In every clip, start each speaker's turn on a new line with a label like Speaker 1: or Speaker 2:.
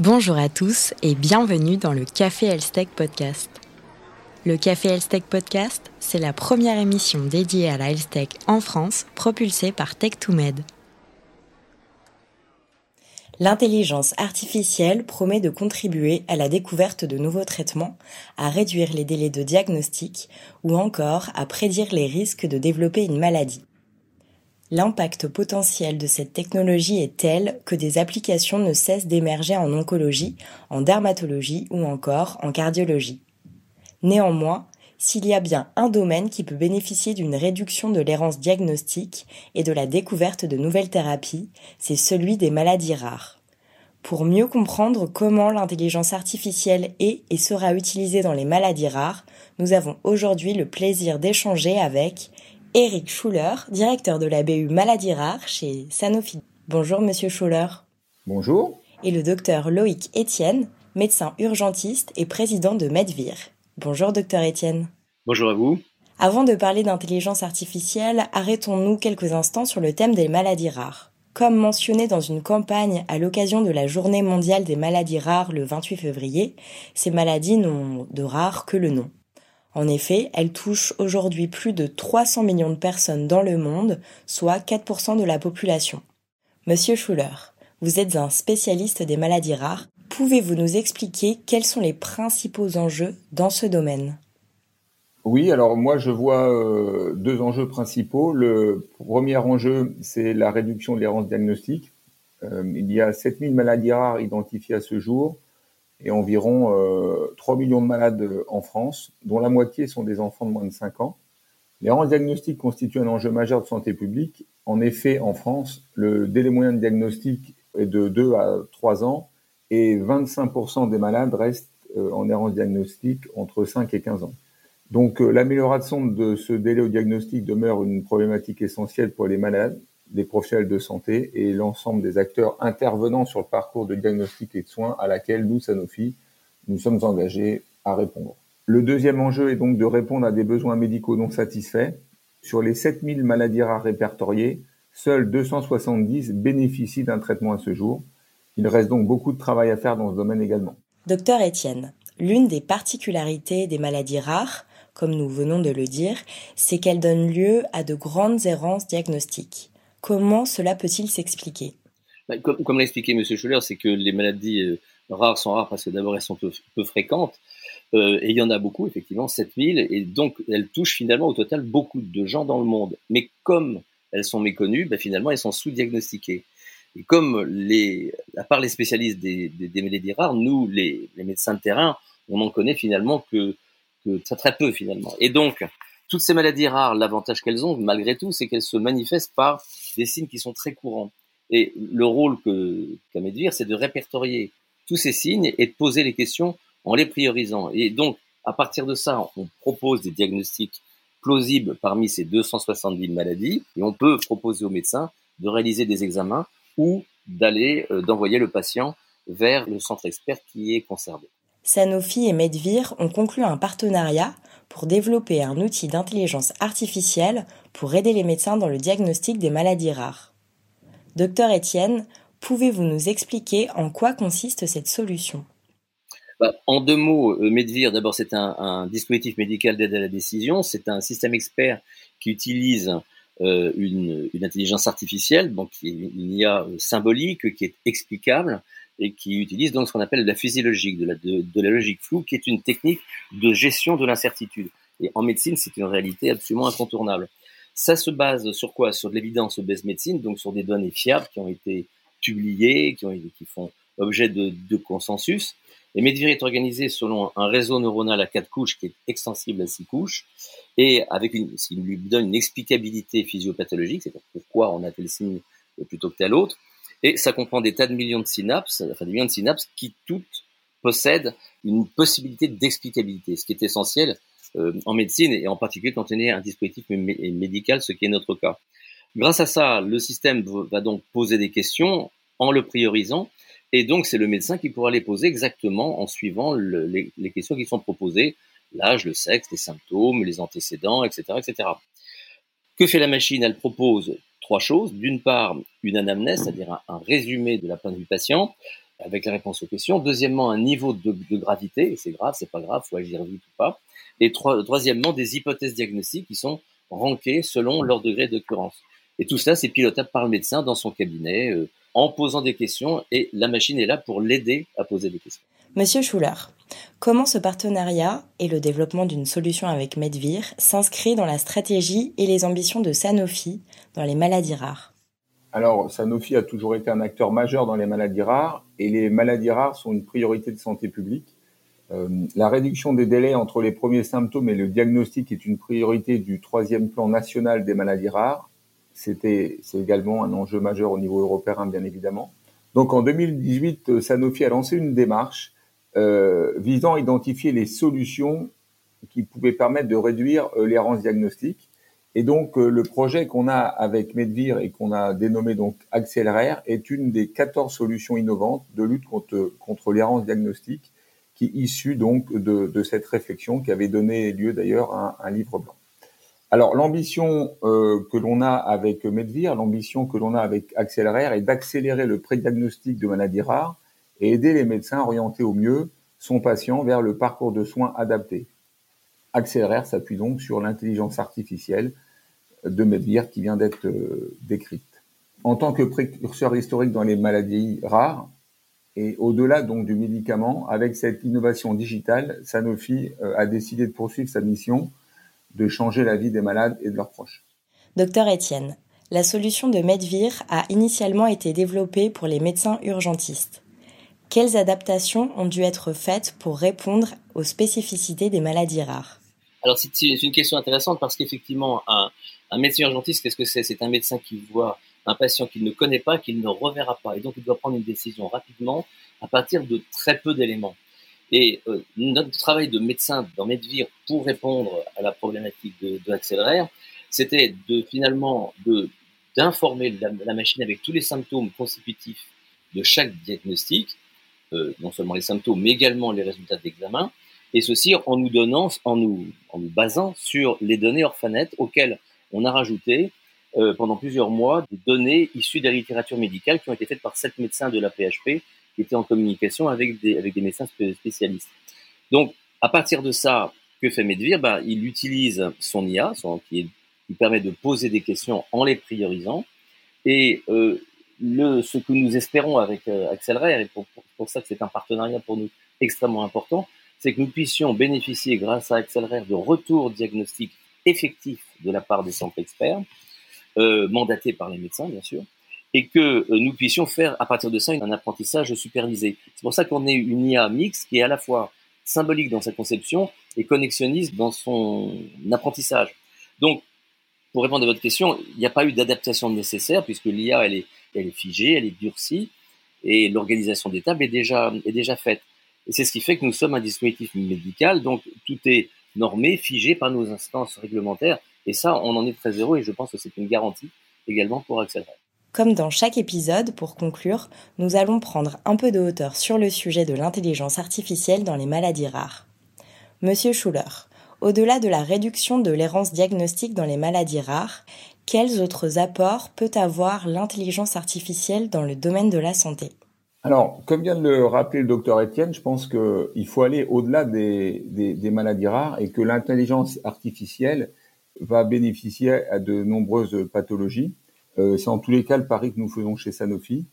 Speaker 1: Bonjour à tous et bienvenue dans le Café Elstech Podcast. Le Café Elstech Podcast, c'est la première émission dédiée à la Elstech en France, propulsée par Tech2Med. L'intelligence artificielle promet de contribuer à la découverte de nouveaux traitements, à réduire les délais de diagnostic ou encore à prédire les risques de développer une maladie. L'impact potentiel de cette technologie est tel que des applications ne cessent d'émerger en oncologie, en dermatologie ou encore en cardiologie. Néanmoins, s'il y a bien un domaine qui peut bénéficier d'une réduction de l'errance diagnostique et de la découverte de nouvelles thérapies, c'est celui des maladies rares. Pour mieux comprendre comment l'intelligence artificielle est et sera utilisée dans les maladies rares, nous avons aujourd'hui le plaisir d'échanger avec Eric Schuller, directeur de la BU Maladies Rares chez Sanofi. Bonjour Monsieur Schuller.
Speaker 2: Bonjour.
Speaker 1: Et le docteur Loïc Etienne, médecin urgentiste et président de Medvir. Bonjour docteur Etienne.
Speaker 3: Bonjour à vous.
Speaker 1: Avant de parler d'intelligence artificielle, arrêtons-nous quelques instants sur le thème des maladies rares. Comme mentionné dans une campagne à l'occasion de la Journée mondiale des maladies rares le 28 février, ces maladies n'ont de rares que le nom. En effet, elle touche aujourd'hui plus de 300 millions de personnes dans le monde, soit 4% de la population. Monsieur Schuller, vous êtes un spécialiste des maladies rares. Pouvez-vous nous expliquer quels sont les principaux enjeux dans ce domaine?
Speaker 2: Oui, alors moi je vois euh, deux enjeux principaux. Le premier enjeu, c'est la réduction de l'errance diagnostique. Euh, il y a 7000 maladies rares identifiées à ce jour et environ euh, 3 millions de malades euh, en France, dont la moitié sont des enfants de moins de 5 ans. L'errance diagnostique constitue un enjeu majeur de santé publique. En effet, en France, le délai moyen de diagnostic est de 2 à 3 ans et 25% des malades restent euh, en errance diagnostique entre 5 et 15 ans. Donc euh, l'amélioration de ce délai au diagnostic demeure une problématique essentielle pour les malades des professionnels de santé et l'ensemble des acteurs intervenant sur le parcours de diagnostic et de soins à laquelle nous, Sanofi, nous sommes engagés à répondre. Le deuxième enjeu est donc de répondre à des besoins médicaux non satisfaits. Sur les 7000 maladies rares répertoriées, seuls 270 bénéficient d'un traitement à ce jour. Il reste donc beaucoup de travail à faire dans ce domaine également.
Speaker 1: Docteur Étienne, l'une des particularités des maladies rares, comme nous venons de le dire, c'est qu'elles donnent lieu à de grandes errances diagnostiques. Comment cela peut-il s'expliquer?
Speaker 3: Bah, Comme, l'a expliqué M. Schuller, c'est que les maladies euh, rares sont rares parce que d'abord elles sont peu, fréquentes, euh, et il y en a beaucoup, effectivement, 7000, et donc elles touchent finalement au total beaucoup de gens dans le monde. Mais comme elles sont méconnues, bah, finalement elles sont sous-diagnostiquées. Et comme à part les spécialistes des, maladies rares, nous, les, médecins de terrain, on n'en connaît finalement que, que très, très peu finalement. Et donc, toutes ces maladies rares, l'avantage qu'elles ont, malgré tout, c'est qu'elles se manifestent par des signes qui sont très courants. Et le rôle que qu'a Medvir, c'est de répertorier tous ces signes et de poser les questions en les priorisant. Et donc, à partir de ça, on propose des diagnostics plausibles parmi ces 270 maladies et on peut proposer aux médecins de réaliser des examens ou d'aller, euh, d'envoyer le patient vers le centre expert qui est conservé.
Speaker 1: Sanofi et Medvir ont conclu un partenariat pour développer un outil d'intelligence artificielle pour aider les médecins dans le diagnostic des maladies rares. Docteur Étienne, pouvez-vous nous expliquer en quoi consiste cette solution?
Speaker 3: Bah, En deux mots, euh, Medvir, d'abord, c'est un, dispositif médical d'aide à la décision. C'est un système expert qui utilise euh, une, intelligence artificielle, donc il y a symbolique, qui est explicable, et qui utilise donc ce qu'on appelle la physiologique, de la, de, la logique floue, qui est une technique de gestion de l'incertitude. Et en médecine, c'est une réalité absolument incontournable. Ça se base sur quoi? Sur de l'évidence base médecine, donc sur des données fiables qui ont été publiées, qui, ont, qui font objet de, de consensus. Et Medvir est organisé selon un réseau neuronal à quatre couches qui est extensible à six couches, et avec une, ce qui lui donne une explicabilité physiopathologique, c'est-à-dire pourquoi on a tel signe plutôt que tel autre, et ça comprend des tas de millions de synapses, enfin des millions de synapses qui toutes possèdent une possibilité d'explicabilité, ce qui est essentiel euh, en médecine et en particulier quand on est un dispositif médical, ce qui est notre cas. Grâce à ça, le système va donc poser des questions en le priorisant et donc c'est le médecin qui pourra les poser exactement en suivant les, les, questions qui sont proposées, l'âge, le sexe, les symptômes, les antécédents, etc., etc. Que fait la machine? Elle propose trois choses. D'une part, une anamnèse, c'est-à-dire un, résumé de la plainte du patient. avec la réponse aux questions. Deuxièmement, un niveau de, gravité, c'est grave, c'est pas grave, faut agir vite ou pas. Et troisièmement, des hypothèses diagnostiques qui sont rankées selon leur degré d'occurrence. Et tout cela, c'est pilotable par le médecin dans son cabinet, euh, en posant des questions, et la machine est là pour l'aider à poser des questions.
Speaker 1: Monsieur Schuller, comment ce partenariat et le développement d'une solution avec Medvir s'inscrit dans la stratégie et les ambitions de Sanofi dans les maladies rares?
Speaker 2: Alors, Sanofi a toujours été un acteur majeur dans les maladies rares et les maladies rares sont une priorité de santé publique. Euh, la réduction des délais entre les premiers symptômes et le diagnostic est une priorité du troisième plan national des maladies rares. C'était, c'est également un enjeu majeur au niveau européen, bien évidemment. Donc, en 2018, Sanofi a lancé une démarche euh, visant à identifier les solutions qui pouvaient permettre de réduire euh, l'errance diagnostique et donc, euh, le projet qu'on a avec Medvir et qu'on a dénommé donc Accélère est une des 14 solutions innovantes de lutte contre, contre l'errance diagnostique qui est issue donc de, cette réflexion qui avait donné lieu d'ailleurs à un, livre blanc. Alors, l'ambition euh, que l'on a avec Medvir, l'ambition que l'on a avec Accélère est d'accélérer le prédiagnostic de maladies rares et aider les médecins à orienter au mieux son patient vers le parcours de soins adapté. Accélère s'appuie donc sur l'intelligence artificielle de Medvir qui vient d'être euh, décrite. En tant que précurseur historique dans les maladies rares, et au-delà donc du médicament, avec cette innovation digitale, Sanofi euh, a décidé de poursuivre sa mission de changer la vie des malades et de leurs proches.
Speaker 1: Docteur Étienne, la solution de Medvir a initialement été développée pour les médecins urgentistes. Quelles adaptations ont dû être faites pour répondre aux spécificités des maladies rares?
Speaker 3: Alors c'est une question intéressante parce qu'effectivement, un, médecin urgentiste, qu'est-ce que c'est? C'est un médecin qui voit un patient qu'il ne connaît pas, qu'il ne reverra pas. Et donc, il doit prendre une décision rapidement à partir de très peu d'éléments. Et euh, notre travail de médecin dans Medvir pour répondre à la problématique de, de c'était de finalement d'informer la, machine avec tous les symptômes constitutifs de chaque diagnostic, euh, non seulement les symptômes, mais également les résultats d'examen, et ceci en nous donnant, en nous, en nous basant sur les données orphanettes auxquelles on a rajouté euh, pendant plusieurs mois des données issues de la littérature médicale qui ont été faites par sept médecins de la PHP qui étaient en communication avec des, avec des médecins spécialistes. Donc, à partir de ça, que fait Medvir? Bah, Il utilise son IA, son, qui, qui, permet de poser des questions en les priorisant. Et euh, le, ce que nous espérons avec euh, et pour, pour, pour ça que c'est un partenariat pour nous extrêmement important, c'est que nous puissions bénéficier, grâce à Acceleraire, de retours diagnostiques effectif de la part des centres experts, euh, mandatés par les médecins bien sûr, et que euh, nous puissions faire à partir de ça un apprentissage supervisé. C'est pour ça qu'on est une IA mixte qui est à la fois symbolique dans sa conception et connexionniste dans son apprentissage. Donc, pour répondre à votre question, il n'y a pas eu d'adaptation nécessaire puisque l'IA elle est, elle est figée, elle est durcie et l'organisation des tables est déjà, est déjà faite. Et c'est ce qui fait que nous sommes un dispositif médical, donc tout est normé, figé par nos instances réglementaires. Et ça, on en est très heureux et je pense que c'est une garantie également pour accélérer.
Speaker 1: Comme dans chaque épisode, pour conclure, nous allons prendre un peu de hauteur sur le sujet de l'intelligence artificielle dans les maladies rares. Monsieur Schuller, au-delà de la réduction de l'errance diagnostique dans les maladies rares, quels autres apports peut avoir l'intelligence artificielle dans le domaine de la santé?
Speaker 2: Alors, comme vient de le rappeler le docteur Étienne, je pense qu'il faut aller au-delà des, maladies rares et que l'intelligence artificielle va bénéficier à de nombreuses pathologies. Euh, c'est en tous les cas le pari que nous faisons chez Sanofi.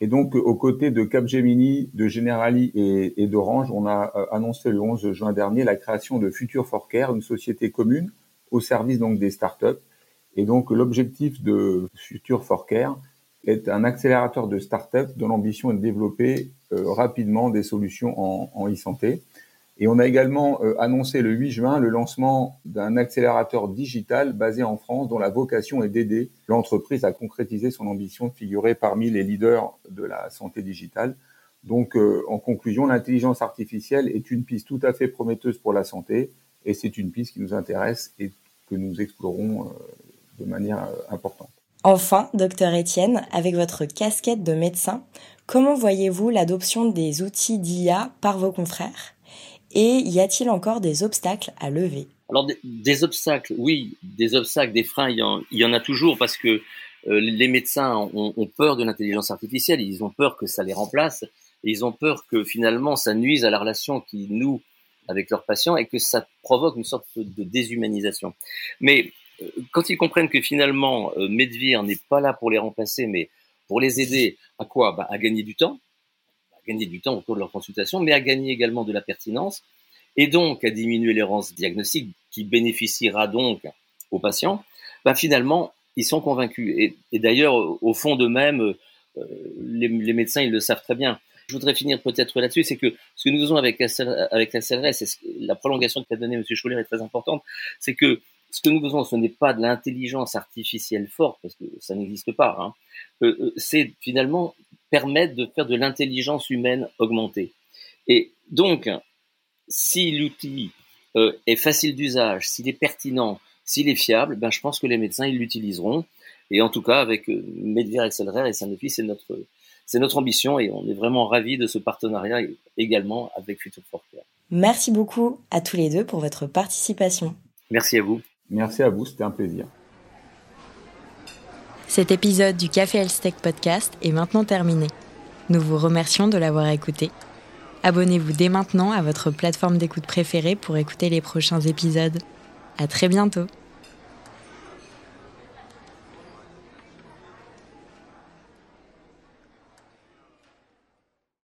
Speaker 2: Et donc, aux côtés de Capgemini, de Generali et, d'Orange, on a euh, annoncé le 11 juin dernier la création de Future for Care, une société commune au service donc des startups. Et donc, l'objectif de Future for Care, est un accélérateur de start-up dont l'ambition est de développer euh, rapidement des solutions en e-santé. Et on a également euh, annoncé le 8 juin le lancement d'un accélérateur digital basé en France dont la vocation est d'aider l'entreprise à concrétiser son ambition de figurer parmi les leaders de la santé digitale. Donc, euh, en conclusion, l'intelligence artificielle est une piste tout à fait prometteuse pour la santé et c'est une piste qui nous intéresse et que nous explorons de manière importante.
Speaker 1: Enfin, docteur Étienne, avec votre casquette de médecin, comment voyez-vous l'adoption des outils d'IA par vos confrères? Et y a-t-il encore des obstacles à lever?
Speaker 3: Alors des, obstacles, oui, des obstacles, des freins, il y en, a toujours parce que euh, les médecins ont, peur de l'intelligence artificielle, ils ont peur que ça les remplace. ils ont peur que finalement ça nuise à la relation qu'ils nouent avec leurs patients et que ça provoque une sorte de déshumanisation. Mais euh, quand ils comprennent que finalement euh, Medvir n'est pas là pour les remplacer, mais pour les aider à quoi? Bah, À gagner du temps, gagner du temps au cours de leur consultation, mais à gagner également de la pertinence et donc à diminuer l'errance diagnostique qui bénéficiera donc aux patients, bah, finalement, ils sont convaincus. Et, d'ailleurs, au fond d'eux-mêmes, euh, les, les, médecins, ils le savent très bien. Je voudrais finir peut-être là-dessus, c'est que ce que nous faisons avec la, avec la CLRS, et la prolongation qu'a donnée M. Schuller est très importante, c'est que ce que nous faisons, ce n'est pas de l'intelligence artificielle forte, parce que ça n'existe pas. Hein. Euh, euh c'est finalement permettre de faire de l'intelligence humaine augmentée. Et donc, si l'outil euh, est facile d'usage, s'il est pertinent, s'il est fiable, ben je pense que les médecins ils l'utiliseront. Et en tout cas, avec euh, Acceleraire et Sanofi, c'est notre c'est notre ambition et on est vraiment ravis de ce partenariat également avec Future for Care.
Speaker 1: Merci beaucoup à tous les deux pour votre participation.
Speaker 3: Merci à vous.
Speaker 2: Merci à vous, c'était un plaisir.
Speaker 1: Cet épisode du Café Elstech Podcast est maintenant terminé. Nous vous remercions de l'avoir écouté. Abonnez-vous dès maintenant à votre plateforme d'écoute préférée pour écouter les prochains épisodes. À très bientôt!